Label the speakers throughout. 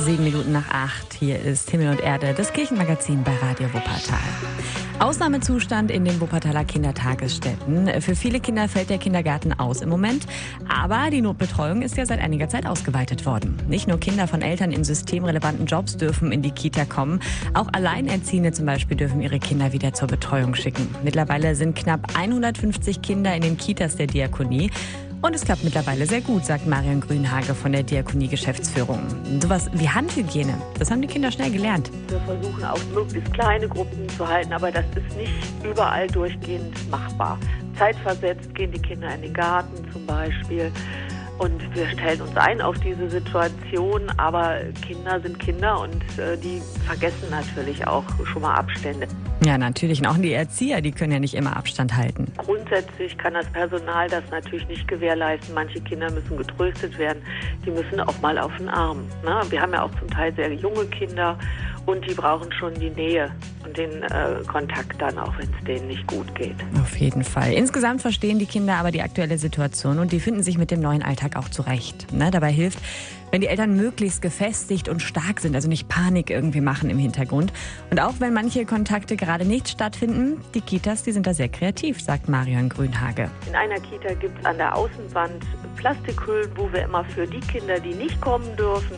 Speaker 1: sieben Minuten nach acht. Hier ist Himmel und Erde, das Kirchenmagazin bei Radio Wuppertal. Ausnahmezustand in den Wuppertaler Kindertagesstätten. Für viele Kinder fällt der Kindergarten aus im Moment. Aber die Notbetreuung ist ja seit einiger Zeit ausgeweitet worden. Nicht nur Kinder von Eltern in systemrelevanten Jobs dürfen in die Kita kommen. Auch Alleinerziehende zum Beispiel dürfen ihre Kinder wieder zur Betreuung schicken. Mittlerweile sind knapp 150 Kinder in den Kitas der Diakonie. Und es klappt mittlerweile sehr gut, sagt Marion Grünhage von der Diakonie-Geschäftsführung. Sowas wie Handhygiene, das haben die Kinder schnell gelernt.
Speaker 2: Wir versuchen auch möglichst kleine Gruppen zu halten, aber das ist nicht überall durchgehend machbar. Zeitversetzt gehen die Kinder in den Garten zum Beispiel. Und wir stellen uns ein auf diese Situation, aber Kinder sind Kinder und äh, die vergessen natürlich auch schon mal Abstände.
Speaker 1: Ja, natürlich. Und auch die Erzieher, die können ja nicht immer Abstand halten.
Speaker 2: Grundsätzlich kann das Personal das natürlich nicht gewährleisten. Manche Kinder müssen getröstet werden. Die müssen auch mal auf den Arm. Ne? Wir haben ja auch zum Teil sehr junge Kinder und die brauchen schon die Nähe und den äh, Kontakt dann, auch wenn es denen nicht gut geht.
Speaker 1: Auf jeden Fall. Insgesamt verstehen die Kinder aber die aktuelle Situation und die finden sich mit dem neuen Alltag auch zurecht. Ne? Dabei hilft, wenn die Eltern möglichst gefestigt und stark sind, also nicht Panik irgendwie machen im Hintergrund. Und auch wenn manche Kontakte gerade nicht stattfinden, die Kitas, die sind da sehr kreativ, sagt Marion Grünhage.
Speaker 2: In einer Kita gibt es an der Außenwand Plastikhüllen, wo wir immer für die Kinder, die nicht kommen dürfen,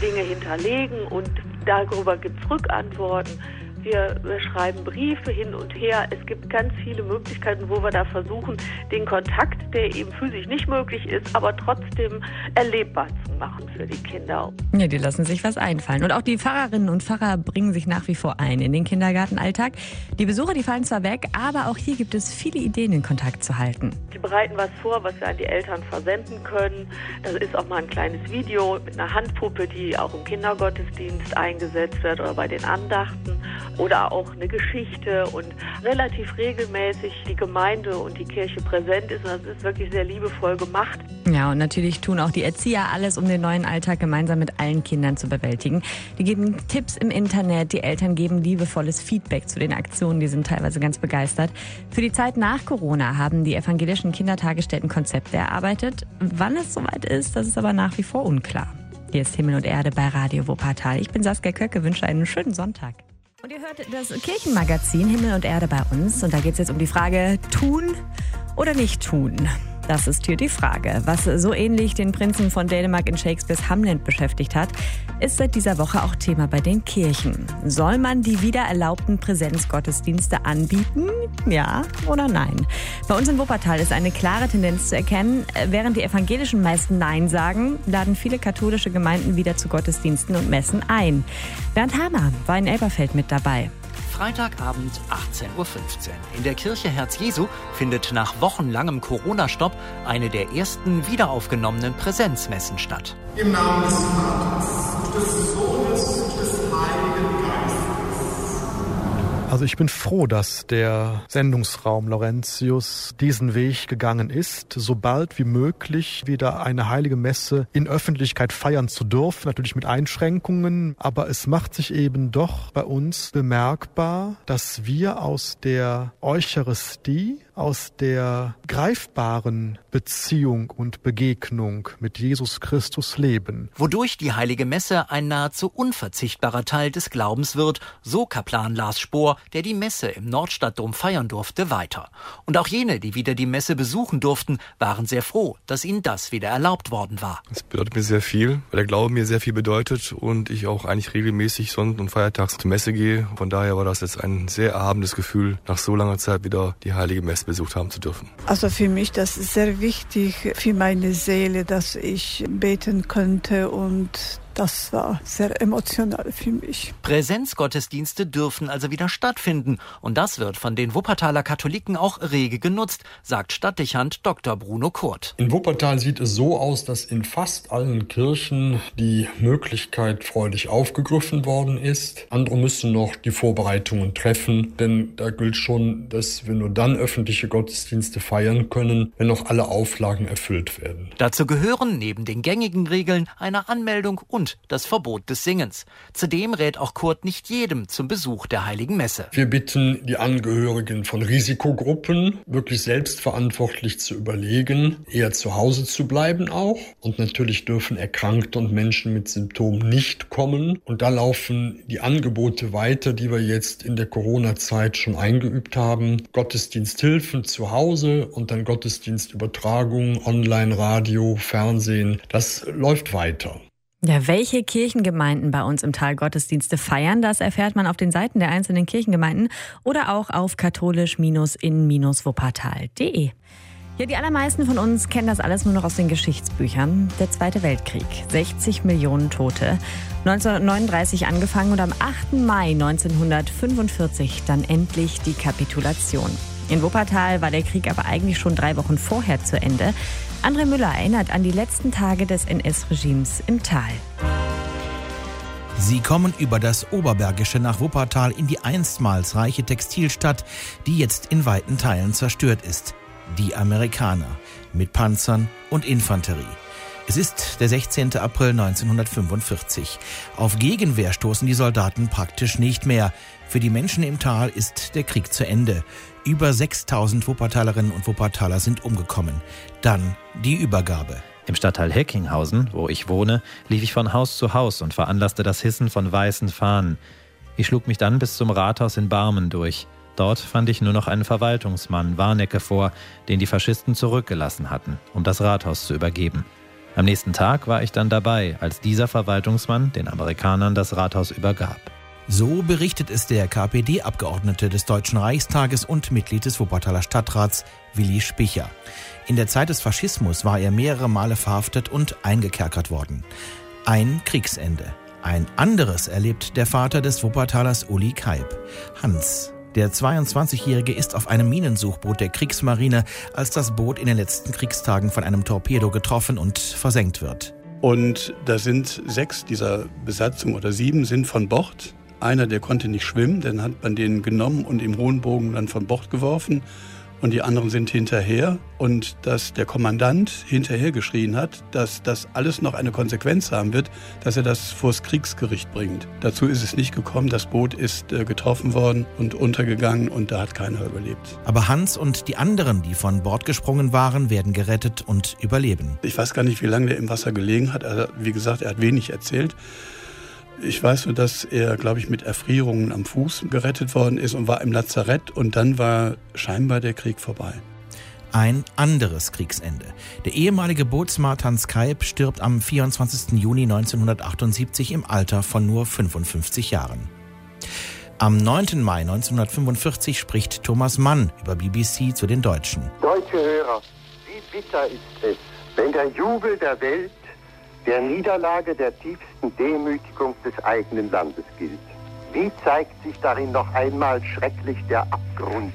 Speaker 2: Dinge hinterlegen und darüber gibt es Rückantworten. Wir, schreiben Briefe hin und her. Es gibt ganz viele Möglichkeiten, wo wir da versuchen, den Kontakt, der eben physisch nicht möglich ist, aber trotzdem erlebbar zu machen für die Kinder.
Speaker 1: Ja, die lassen sich was einfallen. Und auch die Pfarrerinnen und Pfarrer bringen sich nach wie vor ein in den Kindergartenalltag. Die Besucher, die fallen zwar weg, aber auch hier gibt es viele Ideen, in Kontakt zu halten.
Speaker 2: Die bereiten was vor, was wir an die Eltern versenden können. Das ist auch mal ein kleines Video mit einer Handpuppe, die auch im Kindergottesdienst eingesetzt wird oder bei den Andachten oder auch eine Geschichte und relativ regelmäßig die Gemeinde und die Kirche präsent ist. Das ist wirklich sehr liebevoll gemacht.
Speaker 1: Ja, und natürlich tun auch die Erzieher alles, um den neuen Alltag gemeinsam mit allen Kindern zu bewältigen. Die geben Tipps im Internet, die Eltern geben liebevolles Feedback zu den Aktionen, die sind teilweise ganz begeistert. Für die Zeit nach Corona haben die evangelischen Kindertagesstätten Konzepte erarbeitet. Wann es soweit ist, das ist aber nach wie vor unklar. Hier ist Himmel und Erde bei Radio Wuppertal. Ich bin Saskia Köcke, wünsche einen schönen Sonntag. Hört das Kirchenmagazin Himmel und Erde bei uns. Und da geht es jetzt um die Frage, tun oder nicht tun. Das ist hier die Frage. Was so ähnlich den Prinzen von Dänemark in Shakespeares Hamlet beschäftigt hat, ist seit dieser Woche auch Thema bei den Kirchen. Soll man die wieder erlaubten Präsenzgottesdienste anbieten? Ja oder nein? Bei uns in Wuppertal ist eine klare Tendenz zu erkennen. Während die Evangelischen meist Nein sagen, laden viele katholische Gemeinden wieder zu Gottesdiensten und Messen ein. Bernd Hamer war in Elberfeld mit dabei.
Speaker 3: Freitagabend 18.15 Uhr. In der Kirche Herz Jesu findet nach wochenlangem Corona-Stopp eine der ersten wiederaufgenommenen Präsenzmessen statt.
Speaker 4: Im Namen des Vaters, des Sohnes
Speaker 5: also ich bin froh, dass der Sendungsraum Laurentius diesen Weg gegangen ist, so bald wie möglich wieder eine heilige Messe in Öffentlichkeit feiern zu dürfen, natürlich mit Einschränkungen, aber es macht sich eben doch bei uns bemerkbar, dass wir aus der Eucharistie, aus der greifbaren Beziehung und Begegnung mit Jesus Christus leben.
Speaker 3: Wodurch die heilige Messe ein nahezu unverzichtbarer Teil des Glaubens wird, so Kaplan Lars Spohr, der die Messe im Nordstadtdom feiern durfte, weiter. Und auch jene, die wieder die Messe besuchen durften, waren sehr froh, dass ihnen das wieder erlaubt worden war.
Speaker 6: Es bedeutet mir sehr viel, weil der Glaube mir sehr viel bedeutet und ich auch eigentlich regelmäßig sonnt- und feiertags zur Messe gehe. Von daher war das jetzt ein sehr erhabenes Gefühl, nach so langer Zeit wieder die heilige Messe besucht haben zu dürfen.
Speaker 7: Also für mich, das ist sehr wichtig für meine Seele, dass ich beten könnte und das war sehr emotional für mich.
Speaker 3: Präsenzgottesdienste dürfen also wieder stattfinden. Und das wird von den Wuppertaler Katholiken auch rege genutzt, sagt Stadtdechant Dr. Bruno Kurt.
Speaker 8: In Wuppertal sieht es so aus, dass in fast allen Kirchen die Möglichkeit freudig aufgegriffen worden ist. Andere müssen noch die Vorbereitungen treffen, denn da gilt schon, dass wir nur dann öffentliche Gottesdienste feiern können, wenn noch alle Auflagen erfüllt werden.
Speaker 3: Dazu gehören neben den gängigen Regeln eine Anmeldung und und das Verbot des Singens. Zudem rät auch Kurt nicht jedem zum Besuch der Heiligen Messe.
Speaker 8: Wir bitten die Angehörigen von Risikogruppen wirklich selbstverantwortlich zu überlegen, eher zu Hause zu bleiben auch. Und natürlich dürfen Erkrankte und Menschen mit Symptomen nicht kommen. Und da laufen die Angebote weiter, die wir jetzt in der Corona-Zeit schon eingeübt haben. Gottesdiensthilfen zu Hause und dann Gottesdienstübertragung, Online, Radio, Fernsehen. Das läuft weiter.
Speaker 1: Ja, welche Kirchengemeinden bei uns im Tal Gottesdienste feiern, das erfährt man auf den Seiten der einzelnen Kirchengemeinden oder auch auf katholisch-in-wuppertal.de. Ja, die allermeisten von uns kennen das alles nur noch aus den Geschichtsbüchern. Der Zweite Weltkrieg, 60 Millionen Tote, 1939 angefangen und am 8. Mai 1945 dann endlich die Kapitulation. In Wuppertal war der Krieg aber eigentlich schon drei Wochen vorher zu Ende. André Müller erinnert an die letzten Tage des NS-Regimes im Tal.
Speaker 9: Sie kommen über das Oberbergische nach Wuppertal in die einstmals reiche Textilstadt, die jetzt in weiten Teilen zerstört ist. Die Amerikaner mit Panzern und Infanterie. Es ist der 16. April 1945. Auf Gegenwehr stoßen die Soldaten praktisch nicht mehr. Für die Menschen im Tal ist der Krieg zu Ende. Über 6000 Wuppertalerinnen und Wuppertaler sind umgekommen. Dann die Übergabe.
Speaker 10: Im Stadtteil Heckinghausen, wo ich wohne, lief ich von Haus zu Haus und veranlasste das Hissen von weißen Fahnen. Ich schlug mich dann bis zum Rathaus in Barmen durch. Dort fand ich nur noch einen Verwaltungsmann, Warnecke, vor, den die Faschisten zurückgelassen hatten, um das Rathaus zu übergeben. Am nächsten Tag war ich dann dabei, als dieser Verwaltungsmann den Amerikanern das Rathaus übergab.
Speaker 9: So berichtet es der KPD-Abgeordnete des Deutschen Reichstages und Mitglied des Wuppertaler Stadtrats Willi Spicher. In der Zeit des Faschismus war er mehrere Male verhaftet und eingekerkert worden. Ein Kriegsende. Ein anderes erlebt der Vater des Wuppertalers Uli Kaib, Hans. Der 22-Jährige ist auf einem Minensuchboot der Kriegsmarine, als das Boot in den letzten Kriegstagen von einem Torpedo getroffen und versenkt wird.
Speaker 11: Und da sind sechs dieser Besatzung oder sieben sind von Bord. Einer, der konnte nicht schwimmen, dann hat man den genommen und im hohen Bogen dann von Bord geworfen und die anderen sind hinterher und dass der Kommandant hinterher geschrien hat, dass das alles noch eine Konsequenz haben wird, dass er das vors Kriegsgericht bringt. Dazu ist es nicht gekommen, das Boot ist äh, getroffen worden und untergegangen und da hat keiner überlebt.
Speaker 9: Aber Hans und die anderen, die von Bord gesprungen waren, werden gerettet und überleben.
Speaker 11: Ich weiß gar nicht, wie lange der im Wasser gelegen hat. Also, wie gesagt, er hat wenig erzählt. Ich weiß nur, dass er, glaube ich, mit Erfrierungen am Fuß gerettet worden ist und war im Lazarett und dann war scheinbar der Krieg vorbei.
Speaker 9: Ein anderes Kriegsende. Der ehemalige Bootsmann Hans Kalb stirbt am 24. Juni 1978 im Alter von nur 55 Jahren. Am 9. Mai 1945 spricht Thomas Mann über BBC zu den Deutschen.
Speaker 12: Deutsche Hörer, wie bitter ist es, wenn der Jubel der Welt der Niederlage der tiefsten Demütigung des eigenen Landes gilt. Wie zeigt sich darin noch einmal schrecklich der Abgrund,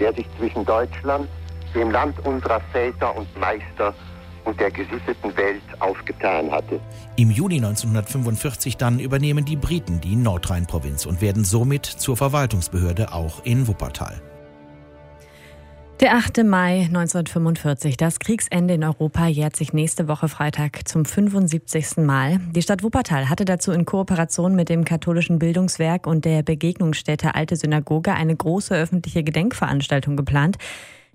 Speaker 12: der sich zwischen Deutschland, dem Land unserer Väter und Meister und der gesitteten Welt aufgetan hatte.
Speaker 9: Im Juni 1945 dann übernehmen die Briten die Nordrhein-Provinz und werden somit zur Verwaltungsbehörde auch in Wuppertal.
Speaker 1: Der 8. Mai 1945. Das Kriegsende in Europa jährt sich nächste Woche Freitag zum 75. Mal. Die Stadt Wuppertal hatte dazu in Kooperation mit dem katholischen Bildungswerk und der Begegnungsstätte Alte Synagoge eine große öffentliche Gedenkveranstaltung geplant.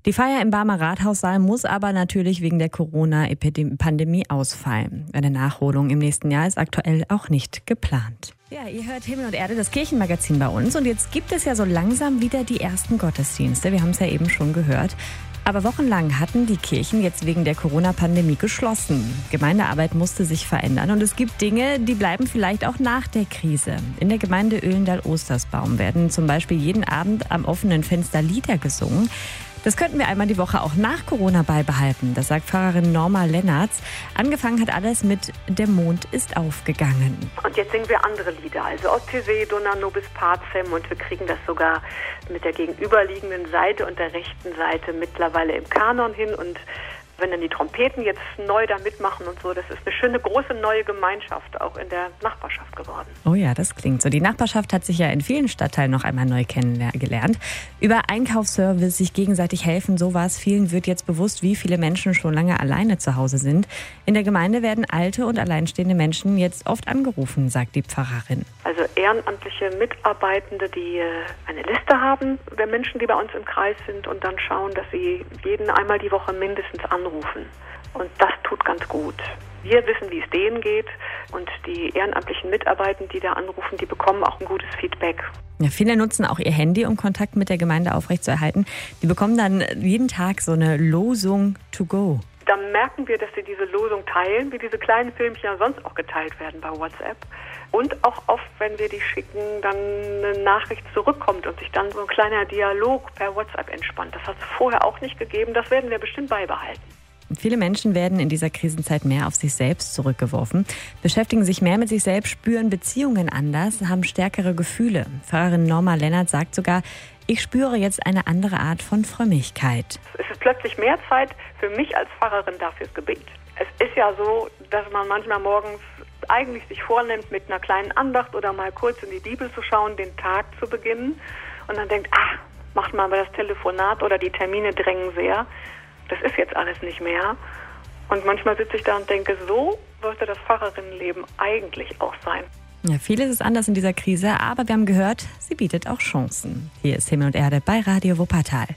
Speaker 1: Die Feier im Barmer Rathaussaal muss aber natürlich wegen der Corona-Pandemie ausfallen. Eine Nachholung im nächsten Jahr ist aktuell auch nicht geplant. Ja, ihr hört Himmel und Erde, das Kirchenmagazin bei uns. Und jetzt gibt es ja so langsam wieder die ersten Gottesdienste. Wir haben es ja eben schon gehört. Aber wochenlang hatten die Kirchen jetzt wegen der Corona-Pandemie geschlossen. Gemeindearbeit musste sich verändern und es gibt Dinge, die bleiben vielleicht auch nach der Krise. In der Gemeinde Öhlendal-Ostersbaum werden zum Beispiel jeden Abend am offenen Fenster Lieder gesungen. Das könnten wir einmal die Woche auch nach Corona beibehalten. Das sagt Pfarrerin Norma Lennartz. Angefangen hat alles mit Der Mond ist aufgegangen.
Speaker 2: Und jetzt singen wir andere Lieder, also Ottesee, Dona Nobis Pacem und wir kriegen das sogar mit der gegenüberliegenden Seite und der rechten Seite mittlerweile im Kanon hin und
Speaker 13: Wenn dann die Trompeten jetzt neu da mitmachen und so, das ist eine schöne große neue Gemeinschaft auch in der Nachbarschaft geworden.
Speaker 1: Oh ja, das klingt so. Die Nachbarschaft hat sich ja in vielen Stadtteilen noch einmal neu kennengelernt. Über Einkaufsservice, sich gegenseitig helfen, sowas. Vielen wird jetzt bewusst, wie viele Menschen schon lange alleine zu Hause sind. In der Gemeinde werden alte und alleinstehende Menschen jetzt oft angerufen, sagt die Pfarrerin.
Speaker 13: Also ehrenamtliche Mitarbeitende, die äh, eine Liste haben der Menschen, die bei uns im Kreis sind und dann schauen, dass sie jeden einmal die Woche mindestens anrufen. Und das tut ganz gut. Wir wissen, wie es denen geht und die ehrenamtlichen Mitarbeitenden, die da anrufen, die bekommen auch ein gutes Feedback.
Speaker 1: Ja, viele nutzen auch ihr Handy, um Kontakt mit der Gemeinde aufrechtzuerhalten. Die bekommen dann jeden Tag so eine Losung to go.
Speaker 13: Dann merken wir, dass sie diese Losung teilen, wie diese kleinen Filmchen sonst auch geteilt werden bei WhatsApp. Und auch oft, wenn wir die schicken, dann eine Nachricht zurückkommt und sich dann so ein kleiner Dialog per WhatsApp entspannt. Das hat es vorher auch nicht gegeben. Das werden wir bestimmt beibehalten.
Speaker 1: Viele Menschen werden in dieser Krisenzeit mehr auf sich selbst zurückgeworfen, beschäftigen sich mehr mit sich selbst, spüren Beziehungen anders, haben stärkere Gefühle. Pfarrerin Norma Lennart sagt sogar, ich spüre jetzt eine andere Art von Frömmigkeit.
Speaker 13: Es ist plötzlich mehr Zeit für mich als Pfarrerin dafür Gebet. Es ist ja so, dass man manchmal morgens eigentlich sich vornimmt, mit einer kleinen Andacht oder mal kurz in die Bibel zu schauen, den Tag zu beginnen und dann denkt, ach, macht mal das Telefonat oder die Termine drängen sehr das ist jetzt alles nicht mehr. Und manchmal sitze ich da und denke, so sollte das Pfarrerinnenleben eigentlich auch sein.
Speaker 1: Ja, vieles ist anders in dieser Krise, aber wir haben gehört, sie bietet auch Chancen. Hier ist Himmel und Erde bei Radio Wuppertal.